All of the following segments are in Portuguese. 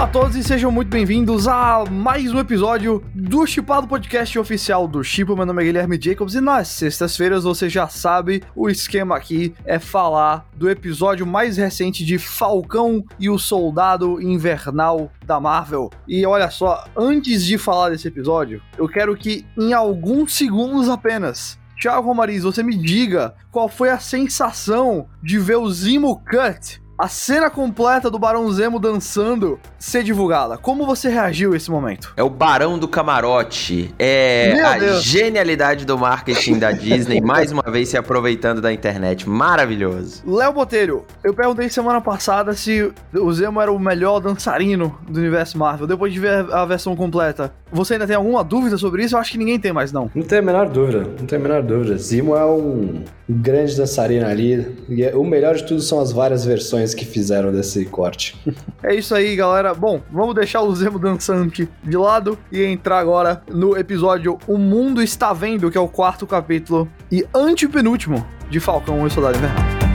Olá a todos e sejam muito bem-vindos a mais um episódio do Chipado Podcast oficial do Chipo. Meu nome é Guilherme Jacobs e nas sextas-feiras você já sabe, o esquema aqui é falar do episódio mais recente de Falcão e o Soldado Invernal da Marvel. E olha só, antes de falar desse episódio, eu quero que em alguns segundos apenas Thiago Romariz, você me diga qual foi a sensação de ver o Zimo Cut a cena completa do Barão Zemo dançando ser divulgada. Como você reagiu a esse momento? É o Barão do Camarote. É Meu a Deus. genialidade do marketing da Disney, mais uma vez se aproveitando da internet. Maravilhoso. Léo Botelho, eu perguntei semana passada se o Zemo era o melhor dançarino do universo Marvel. Depois de ver a versão completa, você ainda tem alguma dúvida sobre isso? Eu acho que ninguém tem mais, não. Não tem a menor dúvida, não tem a menor dúvida. Zemo é um grande dançarino ali. E é, o melhor de tudo são as várias versões que fizeram desse corte. é isso aí, galera. Bom, vamos deixar o Zemo dançante de lado e entrar agora no episódio O Mundo Está Vendo, que é o quarto capítulo e antepenúltimo de Falcão e Soldado Invernal.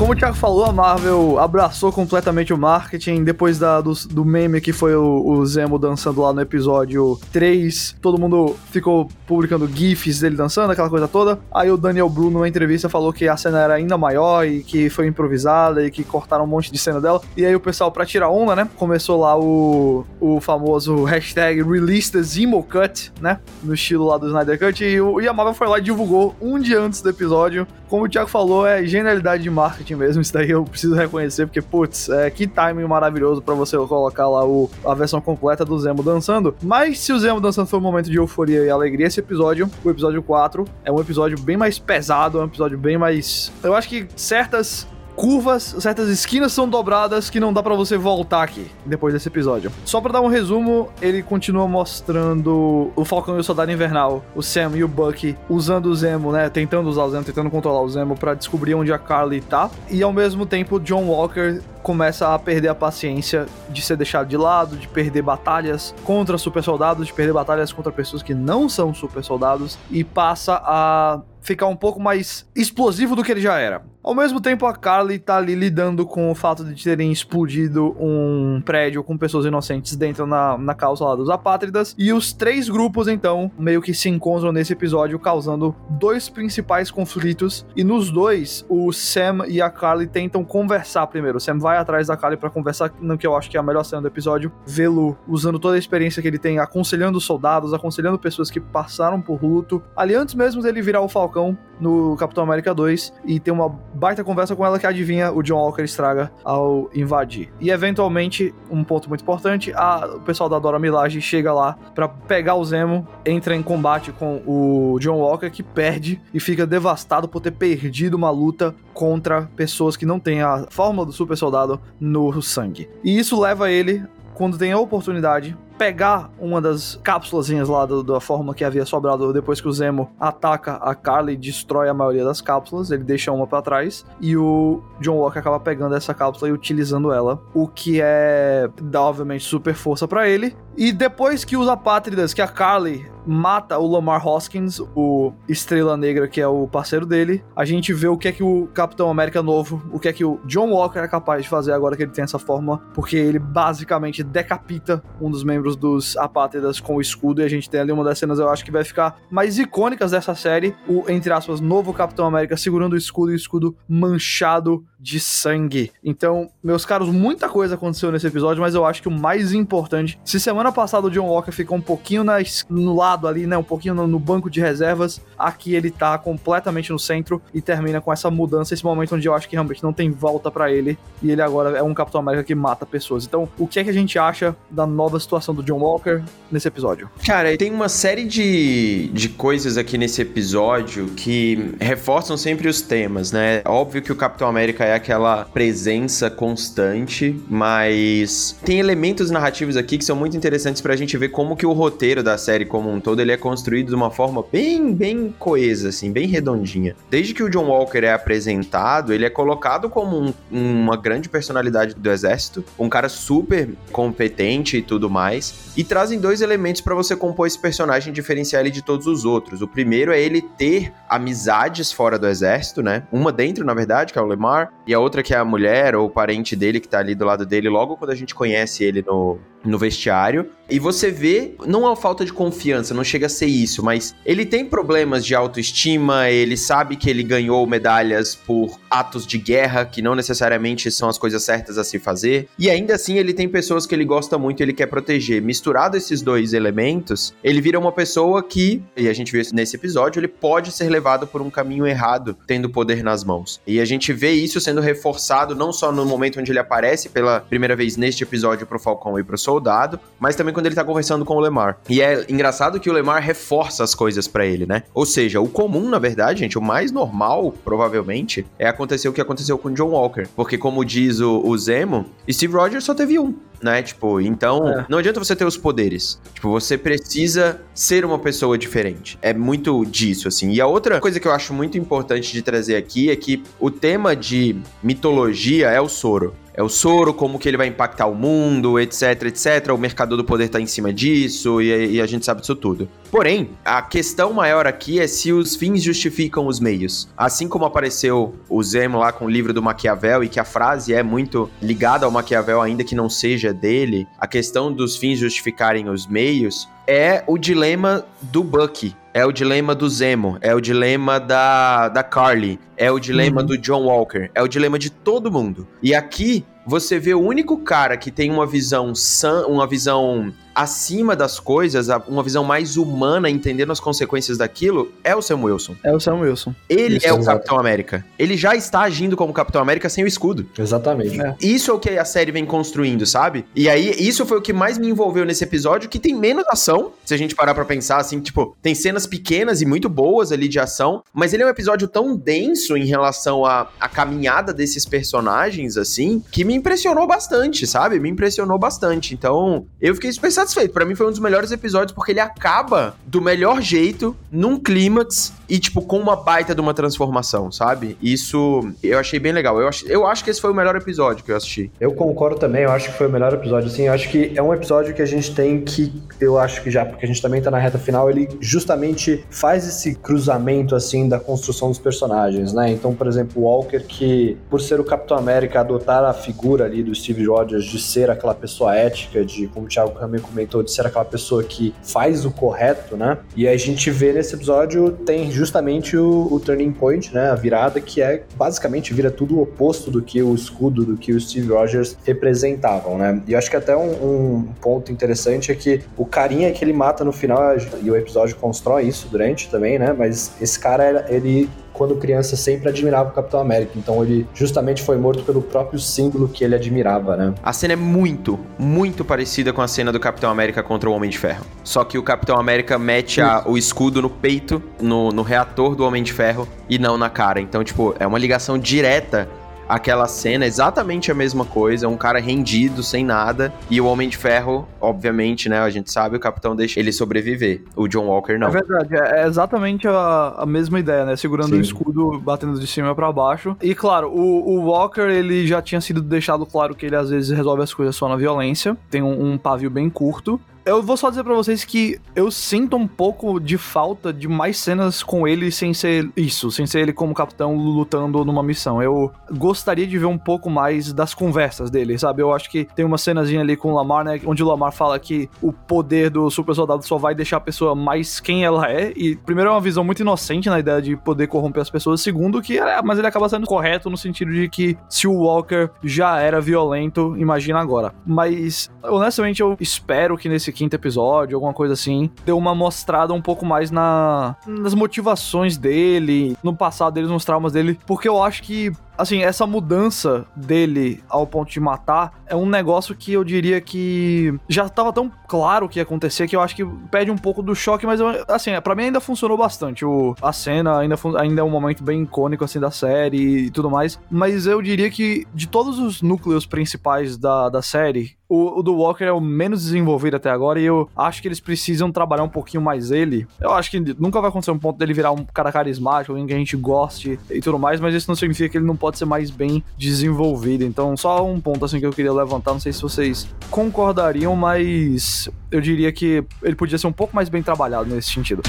Como o Thiago falou, a Marvel abraçou completamente o marketing. Depois da, do, do meme que foi o, o, Zemo dançando lá no episódio 3, todo mundo ficou publicando GIFs dele dançando, aquela coisa toda. Aí o Daniel Bruno, numa entrevista, falou que a cena era ainda maior e que foi improvisada e que cortaram um monte de cena dela. E aí o pessoal, pra tirar onda, né? Começou lá o, o famoso hashtag Release the Zemo Cut, né? No estilo lá do Snyder Cut. E, e a Marvel foi lá e divulgou um dia antes do episódio. Como o Thiago falou, é genialidade de marketing mesmo, isso daí eu preciso reconhecer, porque, putz, é, que timing maravilhoso para você colocar lá o, a versão completa do Zemo dançando. Mas se o Zemo dançando foi um momento de euforia e alegria, esse episódio, o episódio 4, é um episódio bem mais pesado, é um episódio bem mais. Eu acho que certas curvas, certas esquinas são dobradas que não dá para você voltar aqui depois desse episódio. Só para dar um resumo, ele continua mostrando o Falcão e o Soldado Invernal, o Sam e o Bucky usando o Zemo, né, tentando usar o Zemo, tentando controlar o Zemo para descobrir onde a Carly tá. E ao mesmo tempo, John Walker começa a perder a paciência de ser deixado de lado, de perder batalhas contra super soldados, de perder batalhas contra pessoas que não são super soldados e passa a ficar um pouco mais explosivo do que ele já era. Ao mesmo tempo, a Carly tá ali lidando com o fato de terem explodido um prédio com pessoas inocentes dentro na, na causa lá dos apátridas. E os três grupos, então, meio que se encontram nesse episódio, causando dois principais conflitos. E nos dois, o Sam e a Carly tentam conversar primeiro. O Sam vai atrás da Carly para conversar, no que eu acho que é a melhor cena do episódio. Vê-lo usando toda a experiência que ele tem, aconselhando soldados, aconselhando pessoas que passaram por luto. Ali antes mesmo dele virar o Falcão no Capitão América 2 e tem uma baita conversa com ela que adivinha o John Walker estraga ao invadir. E eventualmente, um ponto muito importante, a, o pessoal da Dora Milaje chega lá para pegar o Zemo, entra em combate com o John Walker que perde e fica devastado por ter perdido uma luta contra pessoas que não têm a forma do super soldado no sangue. E isso leva ele quando tem a oportunidade, pegar uma das cápsulas lá do, da forma que havia sobrado depois que o Zemo ataca a Carly e destrói a maioria das cápsulas, ele deixa uma para trás e o John Walker acaba pegando essa cápsula e utilizando ela, o que é dá obviamente super força para ele. E depois que os apátridas, que a Carly mata o Lamar Hoskins, o Estrela Negra, que é o parceiro dele, a gente vê o que é que o Capitão América novo, o que é que o John Walker é capaz de fazer agora que ele tem essa forma, porque ele basicamente decapita um dos membros dos apátridas com o escudo, e a gente tem ali uma das cenas, eu acho que vai ficar mais icônicas dessa série, o, entre aspas, novo Capitão América segurando o escudo e o escudo manchado de sangue. Então, meus caros, muita coisa aconteceu nesse episódio, mas eu acho que o mais importante, se semana passada o John Walker ficou um pouquinho no lado ali, né, um pouquinho no, no, banco de reservas, aqui ele tá completamente no centro e termina com essa mudança, esse momento onde eu acho que realmente não tem volta para ele e ele agora é um Capitão América que mata pessoas. Então, o que é que a gente acha da nova situação do John Walker nesse episódio? Cara, tem uma série de, de coisas aqui nesse episódio que reforçam sempre os temas, né? Óbvio que o Capitão América é aquela presença constante, mas tem elementos narrativos aqui que são muito interessantes pra gente ver como que o roteiro da série como um todo ele é construído de uma forma bem, bem coesa, assim, bem redondinha. Desde que o John Walker é apresentado, ele é colocado como um, uma grande personalidade do exército, um cara super competente e tudo mais, e trazem dois elementos para você compor esse personagem e diferenciar ele de todos os outros. O primeiro é ele ter amizades fora do exército, né? Uma dentro, na verdade, que é o Lemar, e a outra que é a mulher ou o parente dele que tá ali do lado dele logo quando a gente conhece ele no, no vestiário. E você vê, não é falta de confiança, não chega a ser isso, mas ele tem problemas de autoestima, ele sabe que ele ganhou medalhas por atos de guerra, que não necessariamente são as coisas certas a se fazer. E ainda assim, ele tem pessoas que ele gosta muito e ele quer proteger. Misturado esses dois elementos, ele vira uma pessoa que, e a gente vê isso nesse episódio, ele pode ser levado por um caminho errado, tendo poder nas mãos. E a gente vê isso sendo reforçado não só no momento onde ele aparece pela primeira vez neste episódio pro Falcão e pro soldado, mas também quando ele tá conversando com o Lemar. E é engraçado que o Lemar reforça as coisas para ele, né? Ou seja, o comum, na verdade, gente, o mais normal, provavelmente, é acontecer o que aconteceu com o John Walker. Porque, como diz o, o Zemo, Steve Rogers só teve um né? Tipo, então é. não adianta você ter os poderes. Tipo, você precisa ser uma pessoa diferente. É muito disso, assim. E a outra coisa que eu acho muito importante de trazer aqui é que o tema de mitologia é o soro é o soro, como que ele vai impactar o mundo, etc, etc. O mercado do poder tá em cima disso e, e, a gente sabe disso tudo. Porém, a questão maior aqui é se os fins justificam os meios. Assim como apareceu o Zemo lá com o livro do Maquiavel e que a frase é muito ligada ao Maquiavel, ainda que não seja dele, a questão dos fins justificarem os meios é o dilema do Bucky. É o dilema do Zemo, é o dilema da, da Carly, é o dilema uhum. do John Walker, é o dilema de todo mundo. E aqui você vê o único cara que tem uma visão san, uma visão acima das coisas, uma visão mais humana, entendendo as consequências daquilo, é o Sam Wilson. É o Sam Wilson. Ele Isso, é o Capitão América. Ele já está agindo como Capitão América sem o escudo. Exatamente. É. Isso é o que a série vem construindo, sabe? E aí, isso foi o que mais me envolveu nesse episódio, que tem menos ação, se a gente parar pra pensar, assim, tipo, tem cenas pequenas e muito boas ali de ação, mas ele é um episódio tão denso em relação à, à caminhada desses personagens, assim, que me impressionou bastante, sabe? Me impressionou bastante. Então, eu fiquei super satisfeito. Para mim foi um dos melhores episódios porque ele acaba do melhor jeito, num clímax e, tipo, com uma baita de uma transformação, sabe? Isso eu achei bem legal. Eu, eu acho que esse foi o melhor episódio que eu assisti. Eu concordo também, eu acho que foi o melhor episódio, assim. Eu acho que é um episódio que a gente tem que, eu acho que já, porque a gente também tá na reta final, ele justamente faz esse cruzamento, assim, da construção dos personagens, né? Então, por exemplo, o Walker, que por ser o Capitão América, adotar a figura ali do Steve Rogers de ser aquela pessoa ética, de, como o Thiago também comentou, de ser aquela pessoa que faz o correto, né? E a gente vê nesse episódio, tem justamente o, o, turning point, né? A virada que é basicamente vira tudo o oposto do que o escudo, do que o Steve Rogers representavam, né? E acho que até um, um ponto interessante é que o carinha que ele mata no final, e o episódio constrói isso durante também, né? Mas esse cara, ele quando criança sempre admirava o Capitão América. Então ele justamente foi morto pelo próprio símbolo que ele admirava, né? A cena é muito, muito parecida com a cena do Capitão América contra o Homem de Ferro. Só que o Capitão América mete a, o escudo no peito, no, no reator do Homem de Ferro e não na cara. Então, tipo, é uma ligação direta aquela cena, exatamente a mesma coisa, um cara rendido, sem nada, e o Homem de Ferro, obviamente, né, a gente sabe, o Capitão deixa ele sobreviver, o John Walker não. É verdade, é, é exatamente a, a mesma ideia, né, segurando o escudo, batendo de cima para baixo, e claro, o, o, Walker, ele já tinha sido deixado claro que ele às vezes resolve as coisas só na violência, tem um, um pavio bem curto, eu vou só dizer para vocês que eu sinto um pouco de falta de mais cenas com ele sem ser isso, sem ser ele como capitão lutando numa missão. Eu gostaria de ver um pouco mais das conversas dele, sabe? Eu acho que tem uma cenazinha ali com o Lamar, né, onde o Lamar fala que o poder do super soldado só vai deixar a pessoa mais quem ela é. E primeiro é uma visão muito inocente na ideia de poder corromper as pessoas, segundo que é, mas ele acaba sendo correto no sentido de que se o Walker já era violento, imagina agora. Mas honestamente eu espero que nesse quinto episódio, alguma coisa assim, deu uma mostrada um pouco mais na nas motivações dele, no passado dele, nos traumas dele, porque eu acho que assim, essa mudança dele ao ponto de matar é um negócio que eu diria que já tava tão claro que ia acontecer que eu acho que perde um pouco do choque, mas assim, para mim ainda funcionou bastante. O, a cena ainda, ainda é um momento bem icônico assim da série e tudo mais, mas eu diria que de todos os núcleos principais da, da série, o, o, do Walker é o menos desenvolvido até agora e eu acho que eles precisam trabalhar um pouquinho mais ele. Eu acho que nunca vai acontecer um ponto dele virar um cara carismático, alguém que a gente goste e tudo mais, mas isso não significa que ele não pode ser mais bem desenvolvido. Então, só um ponto assim que eu queria levantar, não sei se vocês concordariam, mas eu diria que ele podia ser um pouco mais bem trabalhado nesse sentido.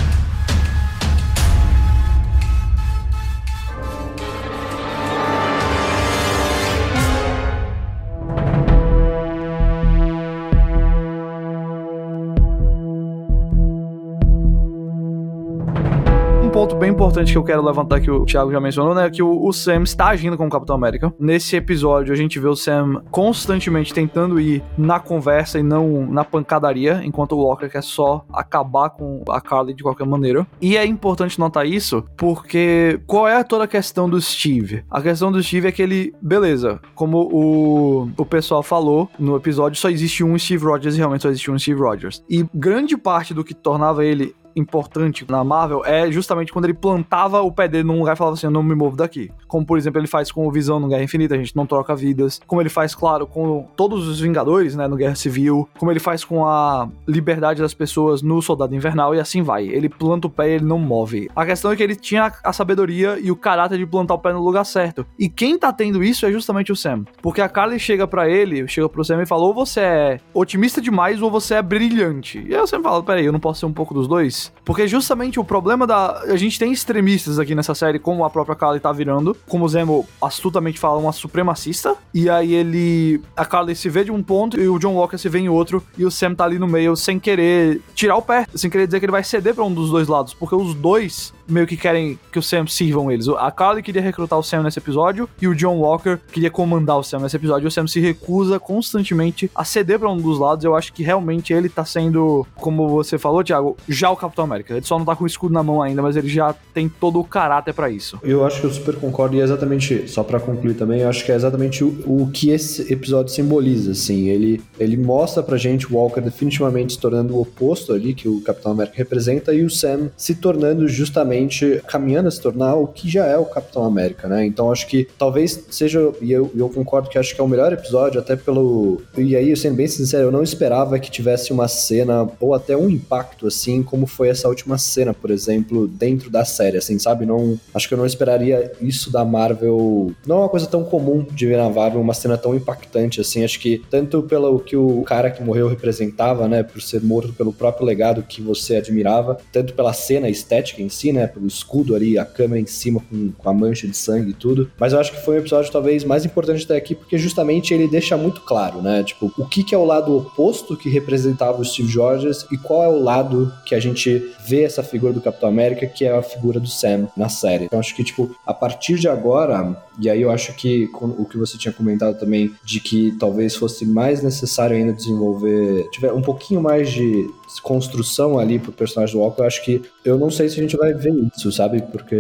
Importante que eu quero levantar que o Thiago já mencionou, né? Que o, o, Sam está agindo como Capitão América. Nesse episódio, a gente vê o Sam constantemente tentando ir na conversa e não na pancadaria, enquanto o Walker quer só acabar com a Carly de qualquer maneira. E é importante notar isso porque qual é toda a questão do Steve? A questão do Steve é que ele, beleza, como o, o pessoal falou no episódio, só existe um Steve Rogers e realmente só existe um Steve Rogers. E grande parte do que tornava ele importante na Marvel é justamente quando ele plantava o pé dele num lugar e falava assim: eu não me movo daqui. Como, por exemplo, ele faz com o Visão no Guerra Infinita, a gente não troca vidas. Como ele faz, claro, com todos os Vingadores, né, no Guerra Civil. Como ele faz com a liberdade das pessoas no Soldado Invernal e assim vai. Ele planta o pé e ele não move. A questão é que ele tinha a sabedoria e o caráter de plantar o pé no lugar certo. E quem tá tendo isso é justamente o Sam. Porque a Carly chega para ele, chega pro Sam e fala: ou você é otimista demais ou você é brilhante. E aí o Sam fala: peraí, eu não posso ser um pouco dos dois? Porque justamente o problema da. A gente tem extremistas aqui nessa série, como a própria Carly tá virando. Como o Zemo astutamente fala, uma supremacista. E aí ele. A Carly se vê de um ponto e o John Walker se vê em outro. E o Sam tá ali no meio sem querer tirar o pé. Sem querer dizer que ele vai ceder pra um dos dois lados. Porque os dois meio que querem que o Sam sirvam eles. A Carly queria recrutar o Sam nesse episódio e o John Walker queria comandar o Sam nesse episódio. E o Sam se recusa constantemente a ceder para um dos lados. Eu acho que realmente ele tá sendo, como você falou, Thiago, já o Capitão América. Ele só não tá com o escudo na mão ainda, mas ele já tem todo o caráter para isso. Eu acho que eu super concordo e é exatamente, só para concluir também, eu acho que é exatamente o, o, que esse episódio simboliza, assim. Ele, ele mostra pra gente o Walker definitivamente se tornando o oposto ali que o Capitão América representa e o Sam se tornando justamente caminhando a se tornar o que já é o Capitão América, né? Então acho que talvez seja, e eu, eu concordo que acho que é o melhor episódio, até pelo. E aí, sendo bem sincero, eu não esperava que tivesse uma cena ou até um impacto assim, como foi essa última cena, por exemplo, dentro da série, assim, sabe? Não, acho que eu não esperaria isso da Marvel. Não é uma coisa tão comum de ver na Marvel, uma cena tão impactante assim. Acho que tanto pelo que o cara que morreu representava, né, por ser morto pelo próprio legado que você admirava, tanto pela cena estética em si, né, pelo escudo ali, a câmera em cima com, com a mancha de sangue e tudo. Mas eu acho que foi o episódio talvez mais importante até aqui, porque justamente ele deixa muito claro, né? Tipo, o que, que é o lado oposto que representava o Steve Rogers e qual é o lado que a gente vê essa figura do Capitão América, que é a figura do Sam na série. Então acho que, tipo, a partir de agora, e aí eu acho que o que você tinha comentado também, de que talvez fosse mais necessário ainda desenvolver, tiver um pouquinho mais de construção ali pro personagem do Walker, eu acho que eu não sei se a gente vai ver isso, sabe? Porque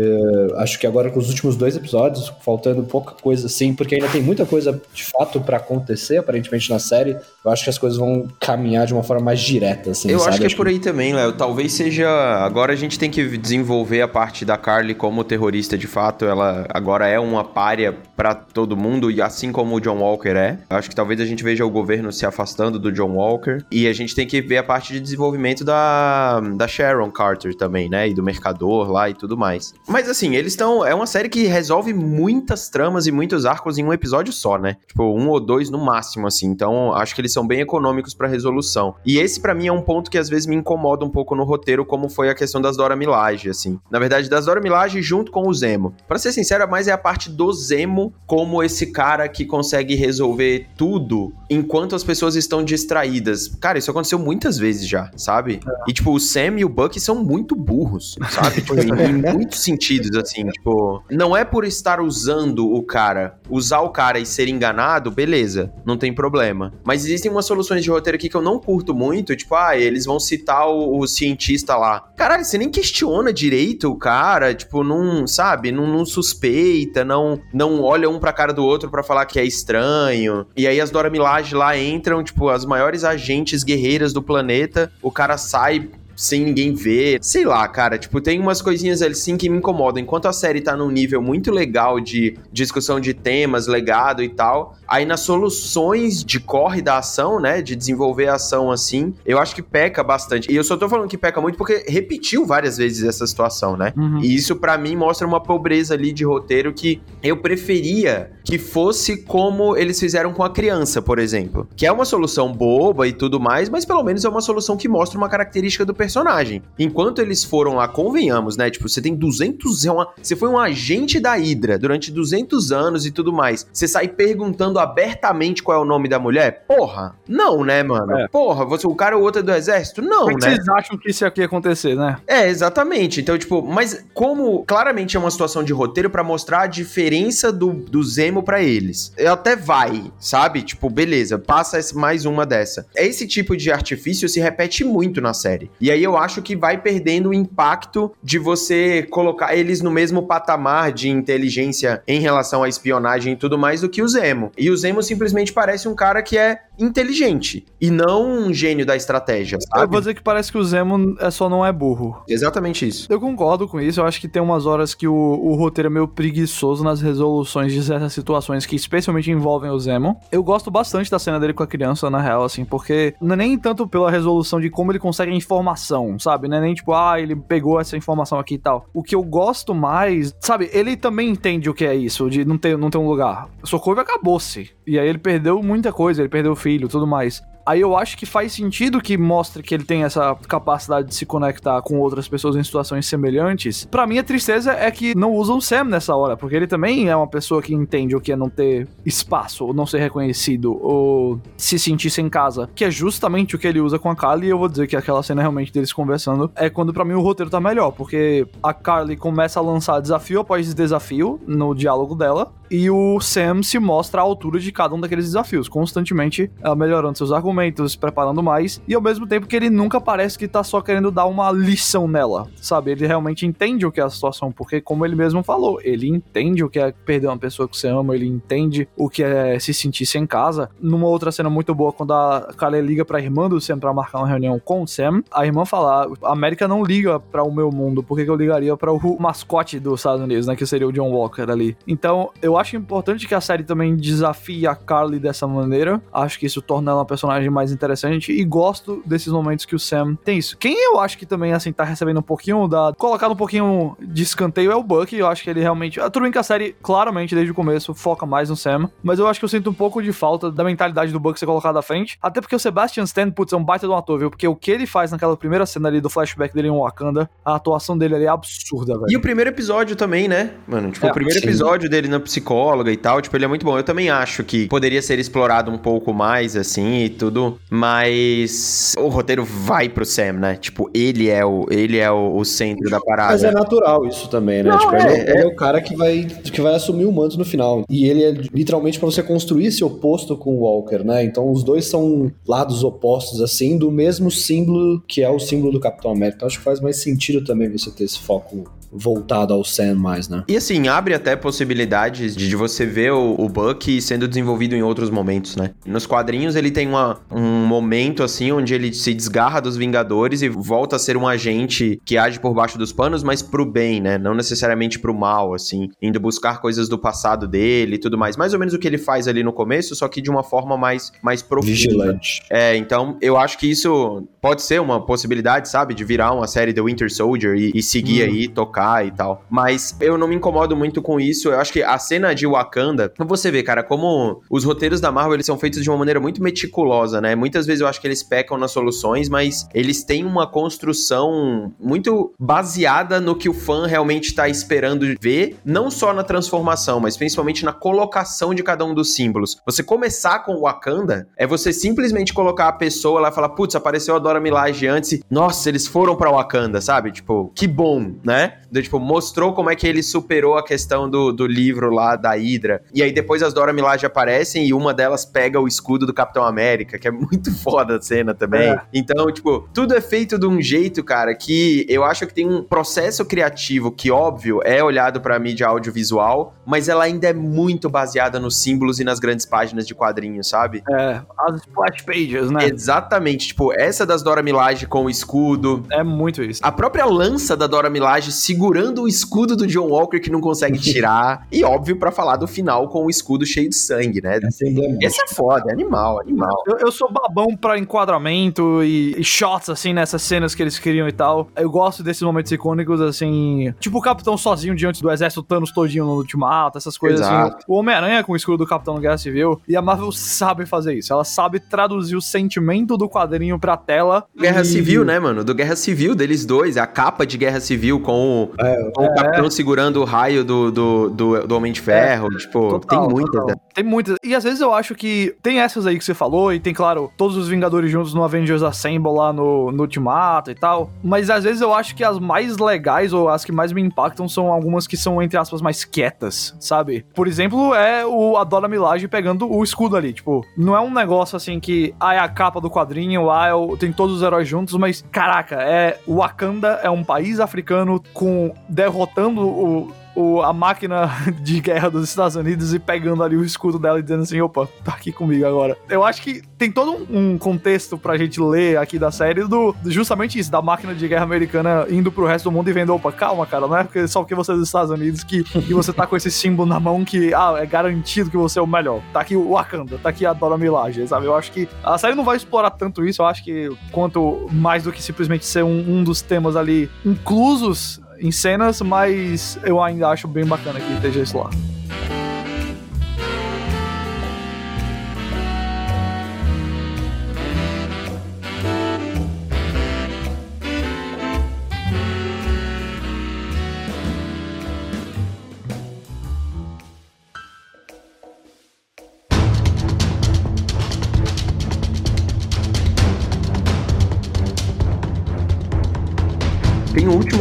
acho que agora com os últimos dois episódios, faltando pouca coisa assim, porque ainda tem muita coisa de fato para acontecer, aparentemente na série, eu acho que as coisas vão caminhar de uma forma mais direta, assim. Eu sabe? acho que acho é por aí também, Léo. Talvez seja. Agora a gente tem que desenvolver a parte da Carly como terrorista de fato. Ela agora é uma párea para todo mundo, e assim como o John Walker é. Eu acho que talvez a gente veja o governo se afastando do John Walker. E a gente tem que ver a parte de desenvolvimento da, da Sharon Carter também, né? E do Mercador lá e tudo mais. Mas assim, eles estão. É uma série que resolve muitas tramas e muitos arcos em um episódio só, né? Tipo, um ou dois no máximo, assim. Então, acho que eles são bem econômicos para resolução. E esse para mim é um ponto que às vezes me incomoda um pouco no roteiro, como foi a questão das Dora Milaje, assim. Na verdade, das Dora Milaje junto com o Zemo. Para ser sincero, mais é a parte do Zemo como esse cara que consegue resolver tudo enquanto as pessoas estão distraídas. Cara, isso aconteceu muitas vezes já. Sabe? É. E, tipo, o Sam e o Buck são muito burros, sabe? tipo, em, em muitos sentidos, assim, tipo, não é por estar usando o cara, usar o cara e ser enganado, beleza, não tem problema. Mas existem umas soluções de roteiro aqui que eu não curto muito, tipo, ah, eles vão citar o, o cientista lá. Caralho, você nem questiona direito o cara, tipo, não, sabe, não, não suspeita, não, não olha um pra cara do outro para falar que é estranho. E aí as Dora Milaje lá entram, tipo, as maiores agentes guerreiras do planeta, o cara sai sem ninguém ver. Sei lá, cara, tipo, tem umas coisinhas assim que me incomodam. Enquanto a série tá num nível muito legal de discussão de temas, legado e tal, aí nas soluções de corre da ação, né, de desenvolver a ação assim, eu acho que peca bastante. E eu só tô falando que peca muito porque repetiu várias vezes essa situação, né? Uhum. E isso para mim mostra uma pobreza ali de roteiro que eu preferia que fosse como eles fizeram com a criança, por exemplo. Que é uma solução boba e tudo mais, mas pelo menos é uma solução que mostra uma característica do personagem. Enquanto eles foram lá, convenhamos, né? Tipo, você tem 200. É uma, você foi um agente da Hydra durante 200 anos e tudo mais. Você sai perguntando abertamente qual é o nome da mulher? Porra, não, né, mano? É. Porra, você, o cara ou outro é do exército? Não, Como é né? Vocês acham que isso aqui ia acontecer, né? É, exatamente. Então, tipo, mas como claramente é uma situação de roteiro para mostrar a diferença do, do Zemo para eles. Até vai, sabe? Tipo, beleza, passa mais uma dessa. Esse tipo de artifício se repete muito na série. E aí eu acho que vai perdendo o impacto de você colocar eles no mesmo patamar de inteligência em relação à espionagem e tudo mais do que o Zemo. E o Zemo simplesmente parece um cara que é inteligente e não um gênio da estratégia, sabe? Eu vou dizer que parece que o Zemo é só não é burro. Exatamente isso. Eu concordo com isso. Eu acho que tem umas horas que o, o roteiro é meio preguiçoso nas resoluções de certas situações que especialmente envolvem o Zemo. Eu gosto bastante da cena dele com a criança, na real, assim, porque não é nem tanto pela resolução de como ele consegue a informação, sabe? Não é nem tipo, ah, ele pegou essa informação aqui e tal. O que eu gosto mais, sabe? Ele também entende o que é isso, de não ter, não ter um lugar. Socorro acabou-se. E aí ele perdeu muita coisa, ele perdeu o filho tudo mais. Aí eu acho que faz sentido que mostre que ele tem essa capacidade de se conectar com outras pessoas em situações semelhantes. Para mim, a tristeza é que não usam o Sam nessa hora, porque ele também é uma pessoa que entende o que é não ter espaço, ou não ser reconhecido, ou se sentir sem casa, que é justamente o que ele usa com a Carly. E eu vou dizer que aquela cena realmente deles conversando é quando para mim o roteiro tá melhor, porque a Carly começa a lançar desafio após desafio no diálogo dela, e o Sam se mostra à altura de cada um daqueles desafios, constantemente uh, melhorando seus argumentos, se preparando mais, e ao mesmo tempo que ele nunca parece que tá só querendo dar uma lição nela, sabe? Ele realmente entende o que é a situação, porque como ele mesmo falou, ele entende o que é perder uma pessoa que você ama, ele entende o que é se sentir sem casa. Numa outra cena muito boa, quando a Kale liga pra irmã do Sam pra marcar uma reunião com o Sam, a irmã fala, a América não liga para o meu mundo, por que eu ligaria para o mascote dos Estados Unidos, né, que seria o John Walker ali. Então, eu acho importante que a série também desafie a Carly dessa maneira. Acho que isso torna ela uma personagem mais interessante e gosto desses momentos que o Sam tem isso. Quem eu acho que também, assim, tá recebendo um pouquinho da. colocado um pouquinho de escanteio é o Buck. Eu acho que ele realmente. Ah, tudo bem que a série, claramente, desde o começo, foca mais no Sam. Mas eu acho que eu sinto um pouco de falta da mentalidade do Buck ser colocado à frente. Até porque o Sebastian Stan, putz, é um baita de um ator, viu? Porque o que ele faz naquela primeira cena ali do flashback dele em Wakanda, a atuação dele ali é absurda, velho. E o primeiro episódio também, né? Mano, tipo, é, o primeiro sim. episódio dele na psicóloga e tal, tipo, ele é muito bom. Eu também acho que poderia ser explorado um pouco mais, assim, e tudo, mas o roteiro vai pro Sam, né? Tipo, ele é o, ele é o, o centro da parada. Mas é natural isso também, né? Não, tipo, é, ele, é, ele, é, o cara que vai, que vai assumir o manto no final. E ele é literalmente para você construir esse oposto com o Walker, né? Então os dois são lados opostos, assim, do mesmo símbolo que é o símbolo do Capitão América. Então acho que faz mais sentido também você ter esse foco voltado ao Sam mais, né? E assim, abre até possibilidades de você ver o, o Buck sendo desenvolvido em outros momentos, né? Nos quadrinhos ele tem uma, um momento assim onde ele se desgarra dos Vingadores e volta a ser um agente que age por baixo dos panos, mas pro bem, né? Não necessariamente pro mal, assim, indo buscar coisas do passado dele e tudo mais. Mais ou menos o que ele faz ali no começo, só que de uma forma mais, mais profunda. Vigilante. É, então eu acho que isso pode ser uma possibilidade, sabe? De virar uma série The Winter Soldier e, e seguir hum. aí, tocar e tal. Mas eu não me incomodo muito com isso. Eu acho que a cena de Wakanda, você vê, cara, como os roteiros da Marvel eles são feitos de uma maneira muito meticulosa, né? Muitas vezes eu acho que eles pecam nas soluções, mas eles têm uma construção muito baseada no que o fã realmente está esperando ver, não só na transformação, mas principalmente na colocação de cada um dos símbolos. Você começar com Wakanda é você simplesmente colocar a pessoa lá e falar, putz, apareceu a Dora Milaje antes, e, nossa, eles foram para Wakanda, sabe? Tipo, que bom, né? Do, tipo, mostrou como é que ele superou a questão do, do livro lá da Hydra. E aí depois as Dora Milaje aparecem e uma delas pega o escudo do Capitão América, que é muito foda a cena também. É. Então, tipo, tudo é feito de um jeito, cara, que eu acho que tem um processo criativo que, óbvio, é olhado pra mídia audiovisual, mas ela ainda é muito baseada nos símbolos e nas grandes páginas de quadrinhos, sabe? É, as splash pages, né? Exatamente. Tipo, essa das Dora Milaje com o escudo. É muito isso. A própria lança da Dora Milaje segurando o escudo do John Walker que não consegue tirar. e óbvio, para falar do final com o escudo cheio de sangue, né? É Esse é foda, é animal, animal. Eu, eu sou babão pra enquadramento e, e, shots, assim, nessas cenas que eles queriam e tal. Eu gosto desses momentos icônicos, assim. Tipo o Capitão sozinho diante do exército Thanos todinho no Ultimato, essas coisas assim. Exato. assim. O Homem-Aranha com o escudo do Capitão Guerra Civil. E a Marvel sabe fazer isso. Ela sabe traduzir o sentimento do quadrinho pra tela. Guerra e... Civil, né, mano? Do Guerra Civil deles dois. A capa de Guerra Civil com, o, é, com é, o Capitão segurando o raio do, do, do, do Homem de Ferro. É, tipo, total, tem muitas. Né? Tem muitas. E às vezes eu acho que tem essas aí que você falou, e tem, claro, todos os Vingadores juntos no Avengers Assemble lá no, no Ultimato e tal. Mas às vezes eu acho que as mais legais, ou as que mais me impactam, são algumas que são, entre aspas, mais quietas, sabe? Por exemplo, é o Adora Milage pegando o escudo ali. Tipo, não é um negócio assim que, ah, é a capa do quadrinho, ah, é tem todos os heróis juntos, mas, caraca, é. Wakanda é um país africano com derrotando o, o, a máquina de guerra dos Estados Unidos e pegando ali o escudo dela e dizendo assim: opa, tá aqui comigo agora. Eu acho que tem todo um contexto pra gente ler aqui da série do, justamente isso, da máquina de guerra americana indo pro resto do mundo e vendo: opa, calma, cara, não é porque, só porque você é dos Estados Unidos que, que você tá com esse símbolo na mão que, ah, é garantido que você é o melhor. Tá aqui o Wakanda, tá aqui a Dora Milaje, sabe? Eu acho que a série não vai explorar tanto isso, eu acho que quanto mais do que simplesmente ser um, um dos temas ali inclusos em cenas, mas eu ainda acho bem bacana que esteja isso lá.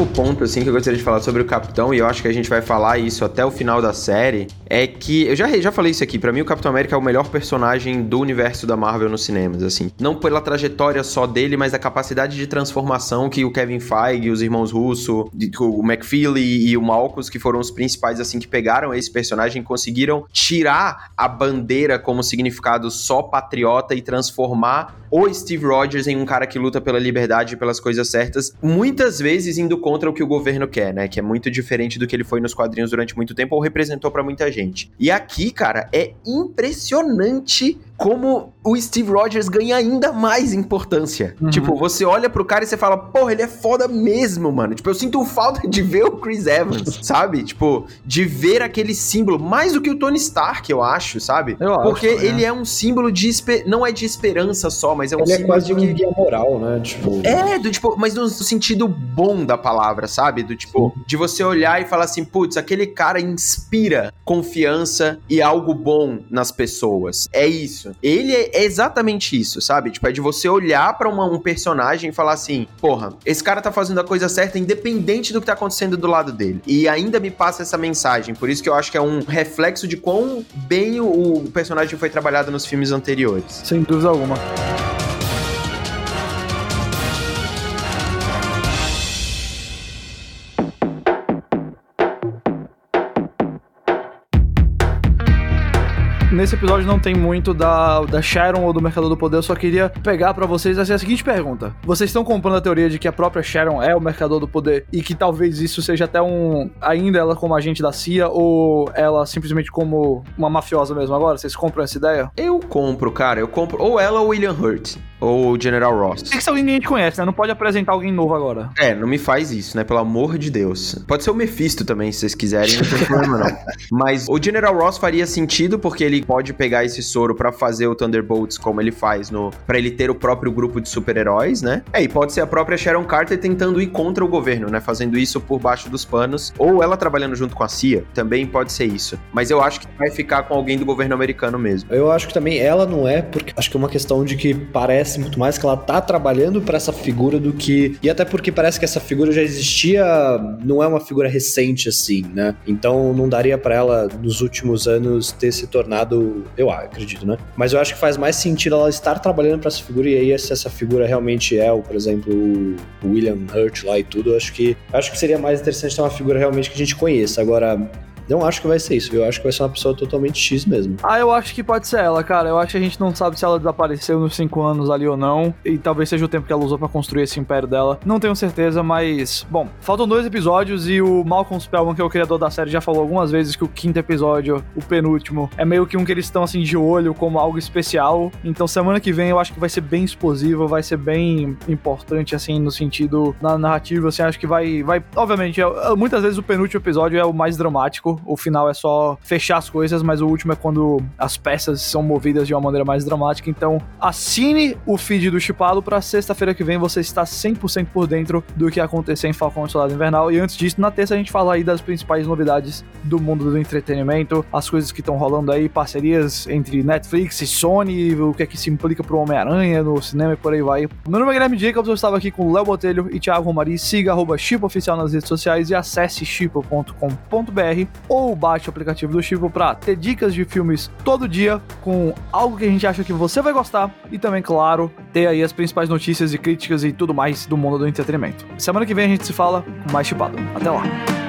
Último ponto, assim, que eu gostaria de falar sobre o Capitão, e eu acho que a gente vai falar isso até o final da série, é que, eu já, já falei isso aqui, para mim o Capitão América é o melhor personagem do universo da Marvel nos cinemas, assim. Não pela trajetória só dele, mas a capacidade de transformação que o Kevin Feige, os irmãos Russo, o McFeely e o Malcus, que foram os principais, assim, que pegaram esse personagem, conseguiram tirar a bandeira como significado só patriota e transformar o Steve Rogers em um cara que luta pela liberdade e pelas coisas certas, muitas vezes indo contra o que o governo quer, né? Que é muito diferente do que ele foi nos quadrinhos durante muito tempo ou representou para muita gente. E aqui, cara, é impressionante como o Steve Rogers ganha ainda mais importância. Uhum. Tipo, você olha pro cara e você fala, porra, ele é foda mesmo, mano. Tipo, eu sinto falta de ver o Chris Evans, sabe? Tipo, de ver aquele símbolo, mais do que o Tony Stark, eu acho, sabe? Eu Porque acho, ele é. é um símbolo de não é de esperança só, mas é um ele é símbolo é quase de um guia moral, né? Tipo, é, do tipo, mas no sentido bom da palavra, sabe? Do tipo, de você olhar e falar assim, putz, aquele cara inspira confiança e algo bom nas pessoas. É isso. Ele é exatamente isso, sabe? Tipo, é de você olhar para um personagem e falar assim: porra, esse cara tá fazendo a coisa certa independente do que tá acontecendo do lado dele. E ainda me passa essa mensagem. Por isso que eu acho que é um reflexo de quão bem o, o personagem foi trabalhado nos filmes anteriores. Sem dúvida alguma. Nesse episódio não tem muito da, da Sharon ou do Mercador do Poder, eu só queria pegar para vocês assim, a seguinte pergunta. Vocês estão comprando a teoria de que a própria Sharon é o Mercador do Poder e que talvez isso seja até um... ainda ela como agente da CIA ou ela simplesmente como uma mafiosa mesmo agora? Vocês compram essa ideia? Eu compro, cara. Eu compro ou ela ou William Hurt. Ou o General Ross. Tem que ser alguém que a gente conhece, né? Não pode apresentar alguém novo agora. É, não me faz isso, né? Pelo amor de Deus. Pode ser o Mephisto também, se vocês quiserem, não tem problema não. Mas o General Ross faria sentido porque ele pode pegar esse soro para fazer o Thunderbolts como ele faz no para ele ter o próprio grupo de super-heróis, né? É, e pode ser a própria Sharon Carter tentando ir contra o governo, né? Fazendo isso por baixo dos panos, ou ela trabalhando junto com a CIA, também pode ser isso. Mas eu acho que vai ficar com alguém do governo americano mesmo. Eu acho que também ela não é, porque acho que é uma questão de que parece muito mais que ela tá trabalhando para essa figura do que. E até porque parece que essa figura já existia, não é uma figura recente assim, né? Então não daria para ela, nos últimos anos, ter se tornado. Eu acredito, né? Mas eu acho que faz mais sentido ela estar trabalhando para essa figura, e aí, se essa figura realmente é, o, por exemplo, o William Hurt lá e tudo, eu acho que acho que seria mais interessante ter uma figura realmente que a gente conheça. Agora, não acho que vai ser isso, eu acho que vai ser uma pessoa totalmente X mesmo. Ah, eu acho que pode ser ela, cara. Eu acho que a gente não sabe se ela desapareceu nos cinco anos ali ou não. E talvez seja o tempo que ela usou para construir esse império dela. Não tenho certeza, mas. Bom, faltam dois episódios e o Malcolm Spellman, que é o criador da série, já falou algumas vezes que o quinto episódio, o penúltimo, é meio que um que eles estão assim de olho como algo especial. Então semana que vem eu acho que vai ser bem explosivo, vai ser bem importante, assim, no sentido na narrativa, assim, acho que vai. vai obviamente, é, muitas vezes o penúltimo episódio é o mais dramático o final é só fechar as coisas, mas o último é quando as peças são movidas de uma maneira mais dramática. Então, assine o feed do Chipado para sexta-feira que vem você está 100% por dentro do que acontecer em Falcão e Soldado Invernal. E antes disso, na terça a gente fala aí das principais novidades do mundo do entretenimento, as coisas que estão rolando aí, parcerias entre Netflix e Sony, o que é que se implica pro Homem-Aranha no cinema e por aí vai. Meu nome é Guilherme Jacobs, eu estava aqui com Léo Botelho e Thiago Romari. Siga arroba Oficial nas redes sociais e acesse chipo.com.br ou baixe o aplicativo do Chivo para ter dicas de filmes todo dia com algo que a gente acha que você vai gostar e também, claro, ter aí as principais notícias e críticas e tudo mais do mundo do entretenimento. Semana que vem a gente se fala com mais chipado. Até lá.